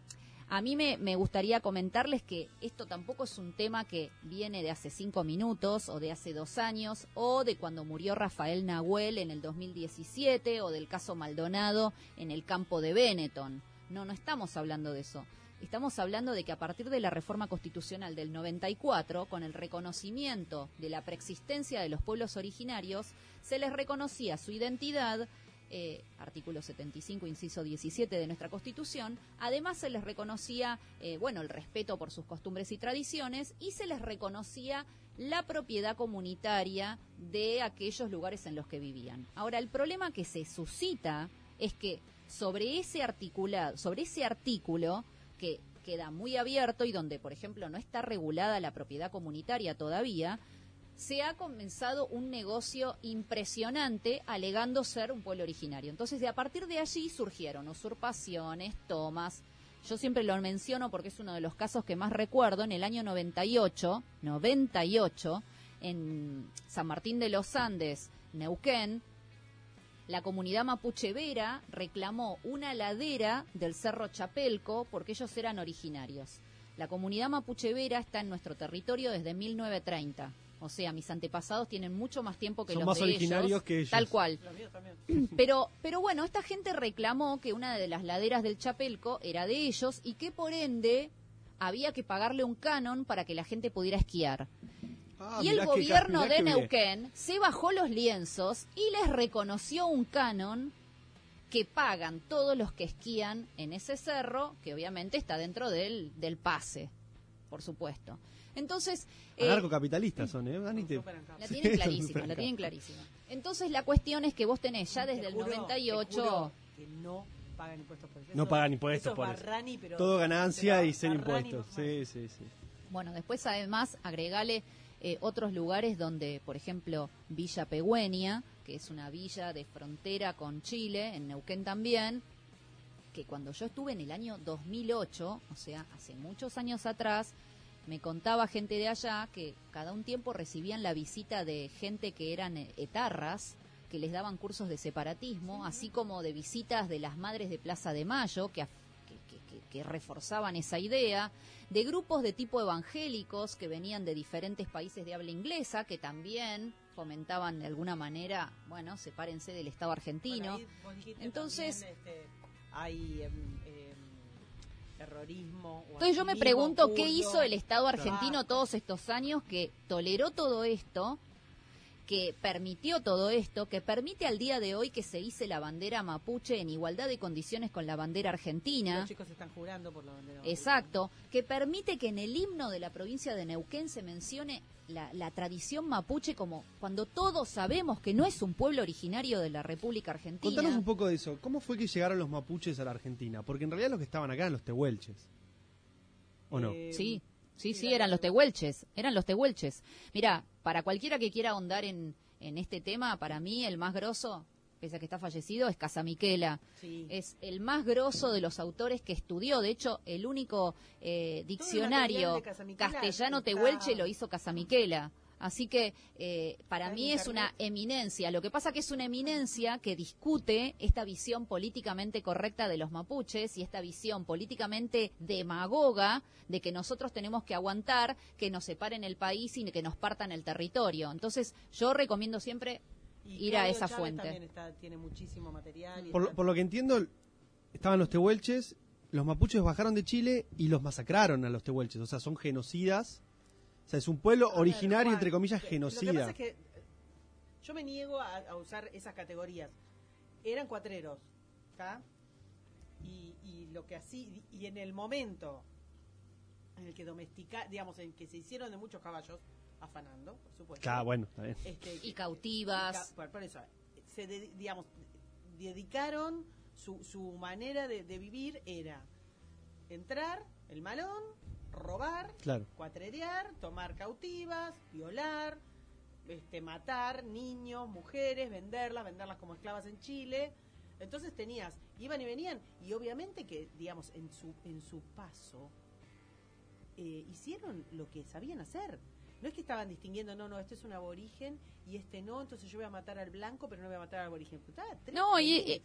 a mí me, me, gustaría comentarles que esto tampoco es un tema que viene de hace cinco minutos o de hace dos años o de cuando murió Rafael Nahuel en el 2017 o del caso Maldonado en el campo de Benetton. No, no estamos hablando de eso. Estamos hablando de que a partir de la reforma constitucional del 94, con el reconocimiento de la preexistencia de los pueblos originarios, se les reconocía su identidad, eh, artículo 75, inciso 17 de nuestra Constitución. Además, se les reconocía, eh, bueno, el respeto por sus costumbres y tradiciones y se les reconocía la propiedad comunitaria de aquellos lugares en los que vivían. Ahora, el problema que se suscita es que sobre ese articulado, sobre ese artículo que queda muy abierto y donde, por ejemplo, no está regulada la propiedad comunitaria todavía, se ha comenzado un negocio impresionante alegando ser un pueblo originario. Entonces, de a partir de allí surgieron usurpaciones, tomas. Yo siempre lo menciono porque es uno de los casos que más recuerdo. En el año 98, 98, en San Martín de los Andes, Neuquén, la comunidad mapuche vera reclamó una ladera del Cerro Chapelco porque ellos eran originarios. La comunidad mapuche vera está en nuestro territorio desde 1930 o sea, mis antepasados tienen mucho más tiempo que Son los más originarios que ellos. Tal cual. Pero, pero bueno, esta gente reclamó que una de las laderas del Chapelco era de ellos y que por ende había que pagarle un canon para que la gente pudiera esquiar. Ah, y el gobierno de Neuquén se bajó los lienzos y les reconoció un canon que pagan todos los que esquían en ese cerro, que obviamente está dentro del, del pase, por supuesto. Entonces... Eh, Anarcocapitalistas son, ¿eh? La tienen clarísima, la tienen clarísima. Entonces la cuestión es que vos tenés ya desde el 98... Que no pagan impuestos por eso. No pagan impuestos por eso. Todo ganancia y ser impuestos. Sí, sí, sí. Bueno, después además agregale eh, otros lugares donde, por ejemplo, Villa Pegüenia, que es una villa de frontera con Chile, en Neuquén también, que cuando yo estuve en el año 2008, o sea, hace muchos años atrás, me contaba gente de allá que cada un tiempo recibían la visita de gente que eran etarras, que les daban cursos de separatismo, así como de visitas de las madres de Plaza de Mayo, que, que, reforzaban esa idea, de grupos de tipo evangélicos que venían de diferentes países de habla inglesa, que también fomentaban de alguna manera, bueno, sepárense del Estado argentino. Entonces, este, hay em, em, terrorismo. Entonces yo me pregunto qué hizo el Estado argentino todos estos años que toleró todo esto, que permitió todo esto, que permite al día de hoy que se hice la bandera mapuche en igualdad de condiciones con la bandera argentina. Los chicos están jurando por la bandera. Exacto, que permite que en el himno de la provincia de Neuquén se mencione la, tradición mapuche como cuando todos sabemos que no es un pueblo originario de la República Argentina. Contanos un poco de eso. ¿Cómo fue que llegaron los mapuches a la Argentina? Porque en realidad los que estaban acá eran los tehuelches. ¿O no? Eh, sí, sí, sí, eran los tehuelches. Eran los tehuelches. Mira, para cualquiera que quiera ahondar en, en este tema, para mí el más grosso pese a que está fallecido, es Casamiquela. Es el más grosso de los autores que estudió. De hecho, el único eh, diccionario castellano-tehuelche lo hizo Casamiquela. Así que eh, para mí es una eminencia. Lo que pasa que es una eminencia que discute esta visión políticamente correcta de los mapuches y esta visión políticamente demagoga de que nosotros tenemos que aguantar que nos separen el país y que nos partan el territorio. Entonces yo recomiendo siempre ir a esa fuente. tiene muchísimo material. Por, lo que entiendo, estaban los tehuelches, los mapuches bajaron de Chile y los masacraron a los tehuelches, o sea, son genocidas. O sea, es un pueblo originario, entre comillas, genocida. Lo que pasa es que yo me niego a, usar esas categorías. Eran cuatreros, ¿está? Y, y lo que así, y en el momento en el que domestica, digamos, en que se hicieron de muchos caballos, afanando, por supuesto. Ah, bueno, está bien. Este, y cautivas. por, eso, se digamos, dedicaron su, su manera de, vivir era entrar, el malón, robar, cuatrerear, tomar cautivas, violar, este, matar niños, mujeres, venderlas, venderlas como esclavas en Chile. Entonces tenías, iban y venían, y obviamente que, digamos, en su, en su paso, eh, hicieron lo que sabían hacer. No es que estaban distinguiendo, no, no, este es un aborigen y este no, entonces yo voy a matar al blanco, pero no voy a matar al aborigen. No, y,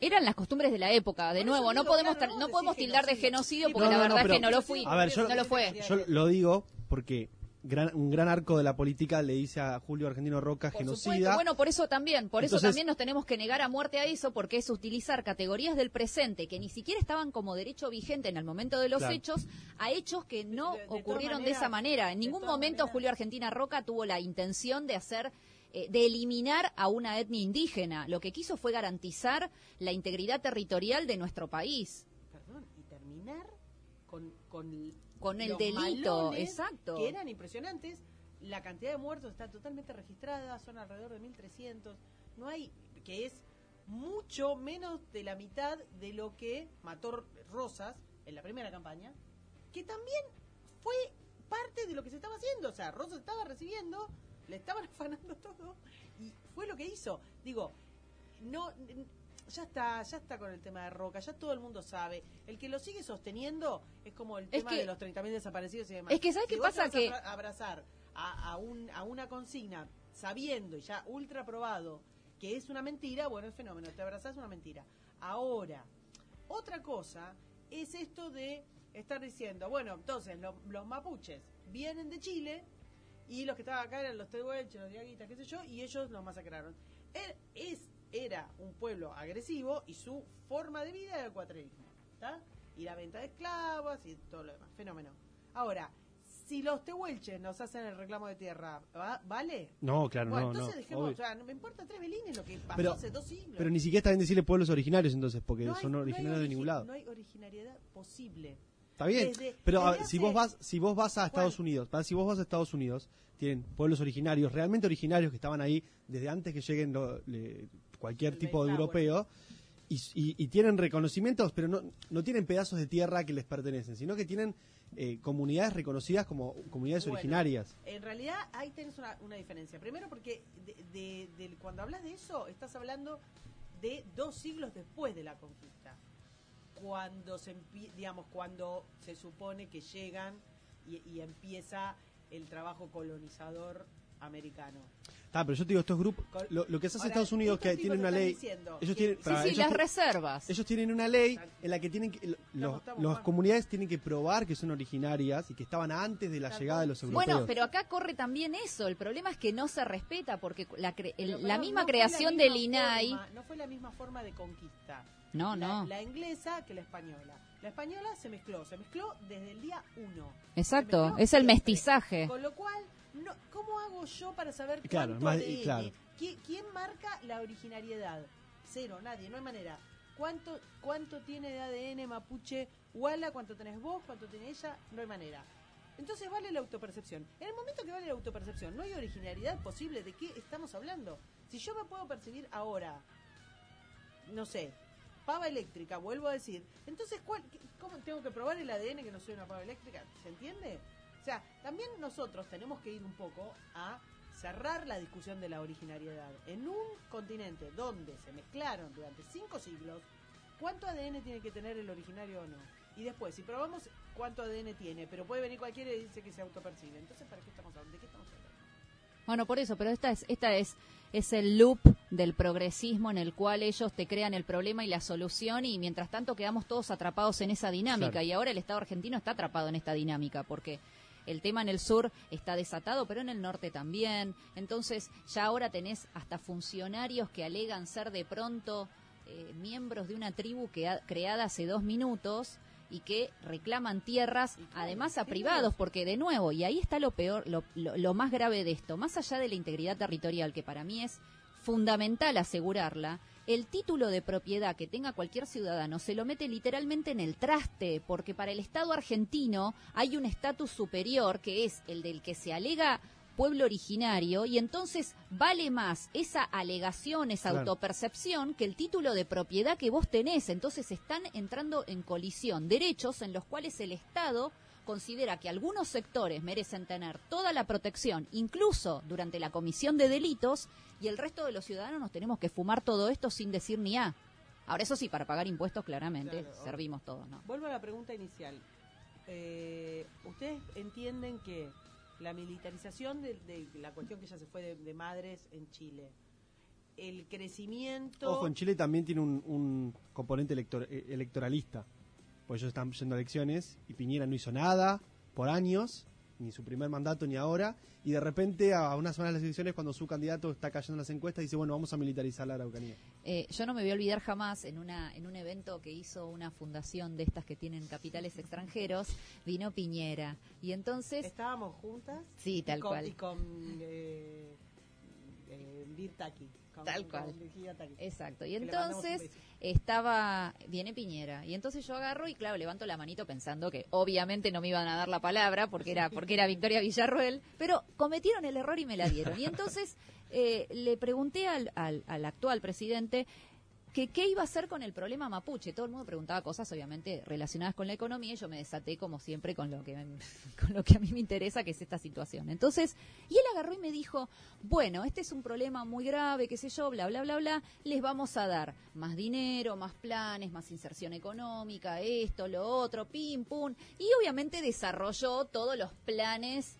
eran las costumbres de la época, de nuevo, no podemos no podemos tildar de genocidio porque la verdad es que no lo fui. A ver, yo, no lo fue. Yo lo digo porque un gran arco de la política le dice a Julio Argentino Roca genocida. Bueno, por eso también, por eso también nos tenemos que negar a muerte a eso, porque es utilizar categorías del presente que ni siquiera estaban como derecho vigente en el momento de los hechos, a hechos que no ocurrieron de esa manera. En ningún momento Julio Argentina Roca tuvo la intención de hacer eh, de eliminar a una etnia indígena. Lo que quiso fue garantizar la integridad territorial de nuestro país. Perdón, y terminar con, con con el delito, exacto. Que eran impresionantes. La cantidad de muertos está totalmente registrada, son alrededor de 1.300. No hay, que es mucho menos de la mitad de lo que mató Rosas en la primera campaña, que también fue parte de lo que se estaba haciendo. O sea, Rosas estaba recibiendo, le estaban afanando todo y fue lo que hizo. Digo, no ya está, ya está con el tema de Roca, ya todo el mundo sabe. El que lo sigue sosteniendo es como el tema de los 30.000 desaparecidos y demás. Es que, ¿sabes qué pasa? que abrazar a, un, a una consigna sabiendo y ya ultra probado que es una mentira, bueno, es fenómeno, te abrazás una mentira. Ahora, otra cosa es esto de estar diciendo, bueno, entonces los mapuches vienen de Chile y los que estaban acá eran los tehuelches, los diaguitas, qué sé yo, y ellos los masacraron. Er, es era un pueblo agresivo y su forma de vida era el cuatrerismo. ¿está? Y la venta de esclavos y todo lo demás. Fenómeno. Ahora, si los tehuelches nos hacen el reclamo de tierra, ¿vale? No, claro, no. Entonces dejemos, o sea, no me importa tres belines lo que pasó hace dos siglos. Pero ni siquiera está bien decirle pueblos originarios entonces, porque son originarios de ningún lado. No hay originariedad posible. Está bien, pero si vos vas si vos vas a Estados Unidos, si vos vas a Estados Unidos, tienen pueblos originarios, realmente originarios que estaban ahí desde antes que lleguen cualquier tipo de europeo. Y, tienen reconocimientos, pero no, no tienen pedazos de tierra que les pertenecen, sino que tienen eh, comunidades reconocidas como comunidades originarias. En realidad ahí tenés una, una diferencia. Primero porque de, cuando hablas de eso, estás hablando de dos siglos después de la conquista. Cuando se, digamos, cuando se supone que llegan y empieza el trabajo colonizador americano. Ah, pero yo te digo, estos grupos, lo, que hace Estados Unidos que tienen una ley, ellos tienen, sí, sí, las reservas. Ellos tienen una ley en la que tienen que, los, comunidades tienen que probar que son originarias y que estaban antes de la llegada de los europeos. Bueno, pero acá corre también eso. El problema es que no se respeta porque la, la misma creación del INAI no fue la misma forma de conquista. No, no. La inglesa que la española. La española se mezcló, se mezcló desde el día uno. Exacto, es el mestizaje. Con lo cual ¿Cómo hago yo para saber claro, cuánto ADN? ¿Quién, marca la originariedad? Cero, nadie, no hay manera. ¿Cuánto, cuánto tiene de ADN mapuche Walla? ¿Cuánto tenés vos? ¿Cuánto tiene ella? No hay manera. Entonces vale la autopercepción. En el momento que vale la autopercepción, no hay originalidad posible. ¿De qué estamos hablando? Si yo me puedo percibir ahora, no sé, pava eléctrica, vuelvo a decir, entonces, ¿cuál, ¿cómo tengo que probar el ADN que no soy una pava eléctrica? ¿Se entiende? O sea, también nosotros tenemos que ir un poco a cerrar la discusión de la originariedad. En un continente donde se mezclaron durante cinco siglos, ¿cuánto ADN tiene que tener el originario o no? Y después, si probamos cuánto ADN tiene, pero puede venir cualquiera y dice que se autopercibe. Entonces, ¿para qué estamos hablando? ¿De qué estamos hablando? Bueno, por eso, pero esta es, esta es, es el loop del progresismo en el cual ellos te crean el problema y la solución y mientras tanto quedamos todos atrapados en esa dinámica y ahora el Estado argentino está atrapado en esta dinámica porque el tema en el sur está desatado, pero en el norte también. Entonces ya ahora tenés hasta funcionarios que alegan ser de pronto eh, miembros de una tribu que ha, creada hace dos minutos y que reclaman tierras, además a privados, porque de nuevo, y ahí está lo peor, lo, lo, más grave de esto, más allá de la integridad territorial, que para mí es fundamental asegurarla, el título de propiedad que tenga cualquier ciudadano se lo mete literalmente en el traste, porque para el Estado argentino hay un estatus superior que es el del que se alega pueblo originario y entonces vale más esa alegación, esa autopercepción que el título de propiedad que vos tenés. Entonces están entrando en colisión derechos en los cuales el Estado considera que algunos sectores merecen tener toda la protección, incluso durante la comisión de delitos, y el resto de los ciudadanos nos tenemos que fumar todo esto sin decir ni A. Ahora, eso sí, para pagar impuestos claramente servimos todos, ¿no? Vuelvo a la pregunta inicial. Eh, ¿Ustedes entienden que la militarización de, la cuestión que ya se fue de, madres en Chile, el crecimiento... Ojo, en Chile también tiene un, componente eh, electoralista, pues ellos están yendo a elecciones y Piñera no hizo nada por años ni su primer mandato ni ahora, y de repente a unas semanas de las elecciones cuando su candidato está cayendo en las encuestas dice, bueno, vamos a militarizar la Araucanía. Eh, yo no me voy a olvidar jamás en una en un evento que hizo una fundación de estas que tienen capitales extranjeros, vino Piñera, y entonces... ¿Estábamos juntas? Sí, tal cual. Y con eh, eh Tal cual. Exacto. Y entonces estaba, viene Piñera. Y entonces yo agarro y claro, levanto la manito pensando que obviamente no me iban a dar la palabra porque era, porque era Victoria Villarruel, pero cometieron el error y me la dieron. Y entonces eh, le pregunté al, al, al actual presidente que qué iba a hacer con el problema mapuche. Todo el mundo preguntaba cosas, obviamente, relacionadas con la economía y yo me desaté, como siempre, con lo que, con lo que a mí me interesa, que es esta situación. Entonces, y él agarró y me dijo, bueno, este es un problema muy grave, qué sé yo, bla, bla, bla, bla, les vamos a dar más dinero, más planes, más inserción económica, esto, lo otro, pim, pum. Y obviamente desarrolló todos los planes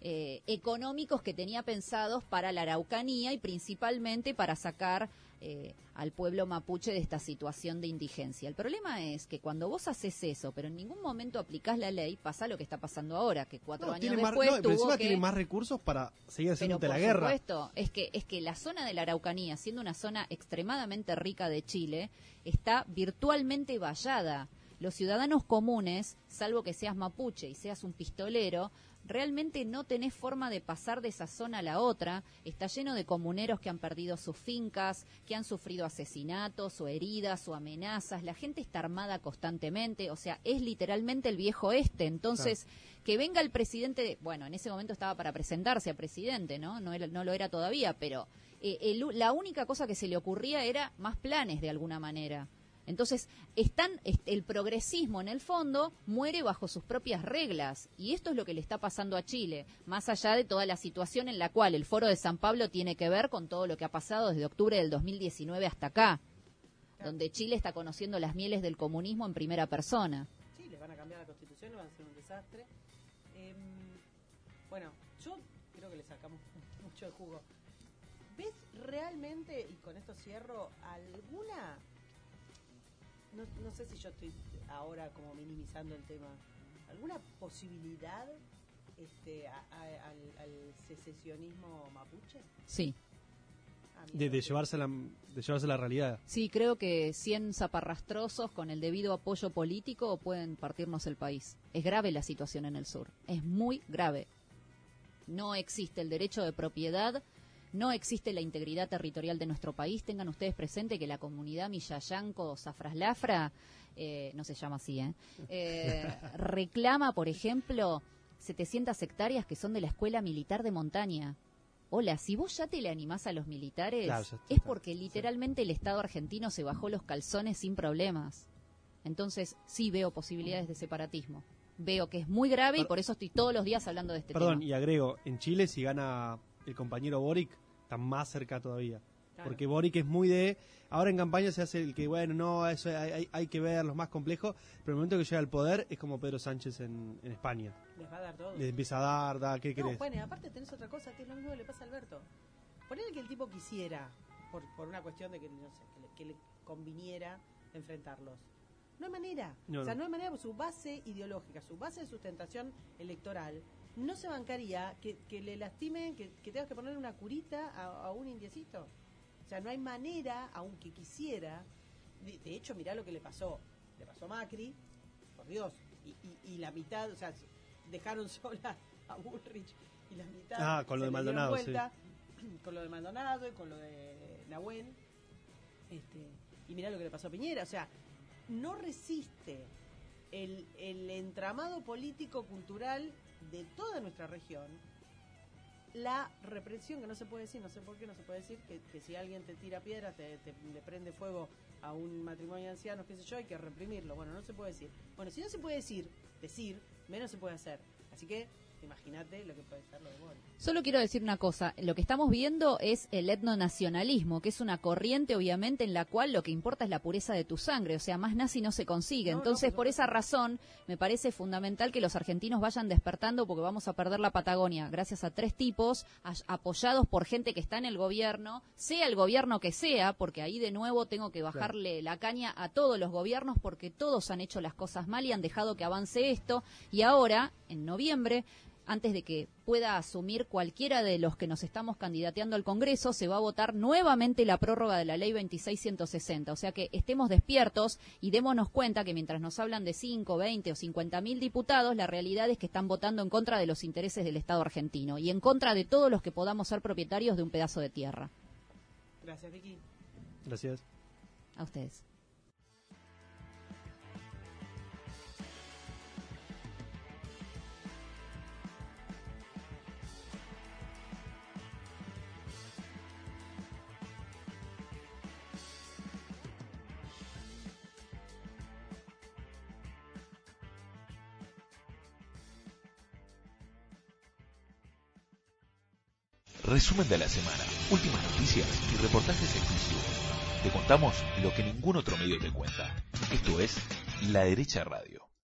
eh, económicos que tenía pensados para la Araucanía y principalmente para sacar eh, al pueblo mapuche de esta situación de indigencia. El problema es que cuando vos haces eso, pero en ningún momento aplicás la ley, pasa lo que está pasando ahora, que cuatro años después no, tuvo que... tiene más recursos para seguir haciendo la guerra. Supuesto, es que es que la zona de la Araucanía, siendo una zona extremadamente rica de Chile, está virtualmente vallada. Los ciudadanos comunes, salvo que seas mapuche y seas un pistolero, realmente no tenés forma de pasar de esa zona a la otra. Está lleno de comuneros que han perdido sus fincas, que han sufrido asesinatos o heridas o amenazas. La gente está armada constantemente, o sea, es literalmente el viejo este. Entonces, que venga el presidente, bueno, en ese momento estaba para presentarse a presidente, ¿no? No, no lo era todavía, pero eh, la única cosa que se le ocurría era más planes de alguna manera. Entonces, están, el progresismo en el fondo muere bajo sus propias reglas y esto es lo que le está pasando a Chile, más allá de toda la situación en la cual el Foro de San Pablo tiene que ver con todo lo que ha pasado desde octubre del 2019 hasta acá, donde Chile está conociendo las mieles del comunismo en primera persona. Sí, les van a cambiar la constitución, van a ser un desastre. Em, bueno, yo creo que le sacamos mucho de jugo. ¿Ves realmente, y con esto cierro, alguna... No, no sé si yo estoy ahora como minimizando el tema, ¿alguna posibilidad este, al, secesionismo mapuche? Sí. Ah, de, de, llevarse la, de llevarse la realidad. Sí, creo que 100 zaparrastrosos con el debido apoyo político pueden partirnos el país. Es grave la situación en el sur, es muy grave. No existe el derecho de propiedad, no existe la integridad territorial de nuestro país. Tengan ustedes presente que la comunidad Millayanco Zafraslafra, eh, no se llama así, ¿eh? eh reclama, por ejemplo, 700 hectáreas que son de la Escuela Militar de Montaña. Hola, si vos ya te le animás a los militares, es porque literalmente el Estado argentino se bajó los calzones sin problemas. Entonces, sí veo posibilidades de separatismo. Veo que es muy grave y por eso estoy todos los días hablando de este tema. Perdón, y agrego, en Chile si gana el compañero Boric, está más cerca todavía. Porque Boric es muy de. Ahora en campaña se hace el que, bueno, no, eso hay, hay, que ver los más complejos. Pero el momento que llega al poder es como Pedro Sánchez en, España. Les va a dar todo. Les empieza a dar, da, ¿qué no, crees? Bueno, aparte tenés otra cosa que es lo mismo que le pasa a Alberto. Ponele que el tipo quisiera, por, por una cuestión de que, no sé, que le, conviniera enfrentarlos. No hay manera. o sea, no hay manera, su base ideológica, su base de sustentación electoral, no se bancaría que, que le lastimen, que, que tengas que ponerle una curita a, a un indiecito. O sea, no hay manera, aunque quisiera. De, hecho, mirá lo que le pasó. Le pasó a Macri, por Dios. Y, la mitad, o sea, dejaron sola a Bullrich y la mitad. Ah, con lo de Maldonado, Con lo de Maldonado y con lo de Nahuel. Este, y mirá lo que le pasó a Piñera. O sea, no resiste el, el entramado político-cultural de toda nuestra región la represión, que no se puede decir, no sé por qué no se puede decir, que, si alguien te tira piedras, te, le prende fuego a un matrimonio de ancianos, qué sé yo, hay que reprimirlo. Bueno, no se puede decir. Bueno, si no se puede decir, decir, menos se puede hacer. Así que Imagínate lo que puede ser lo de Solo quiero decir una cosa. Lo que estamos viendo es el etnonacionalismo, que es una corriente, obviamente, en la cual lo que importa es la pureza de tu sangre. O sea, más nazi no se consigue. Entonces, por esa razón, me parece fundamental que los argentinos vayan despertando porque vamos a perder la Patagonia gracias a tres tipos apoyados por gente que está en el gobierno, sea el gobierno que sea, porque ahí de nuevo tengo que bajarle la caña a todos los gobiernos porque todos han hecho las cosas mal y han dejado que avance esto. Y ahora, en noviembre, antes de que pueda asumir cualquiera de los que nos estamos candidateando al Congreso, se va a votar nuevamente la prórroga de la ley 2660. O sea que estemos despiertos y démonos cuenta que mientras nos hablan de 5, 20 o 50 mil diputados, la realidad es que están votando en contra de los intereses del Estado argentino y en contra de todos los que podamos ser propietarios de un pedazo de tierra. Gracias, Vicky. Gracias. A ustedes. Resumen de la semana, últimas noticias y reportajes exclusivos. Te contamos lo que ningún otro medio te cuenta. Esto es La Derecha Radio.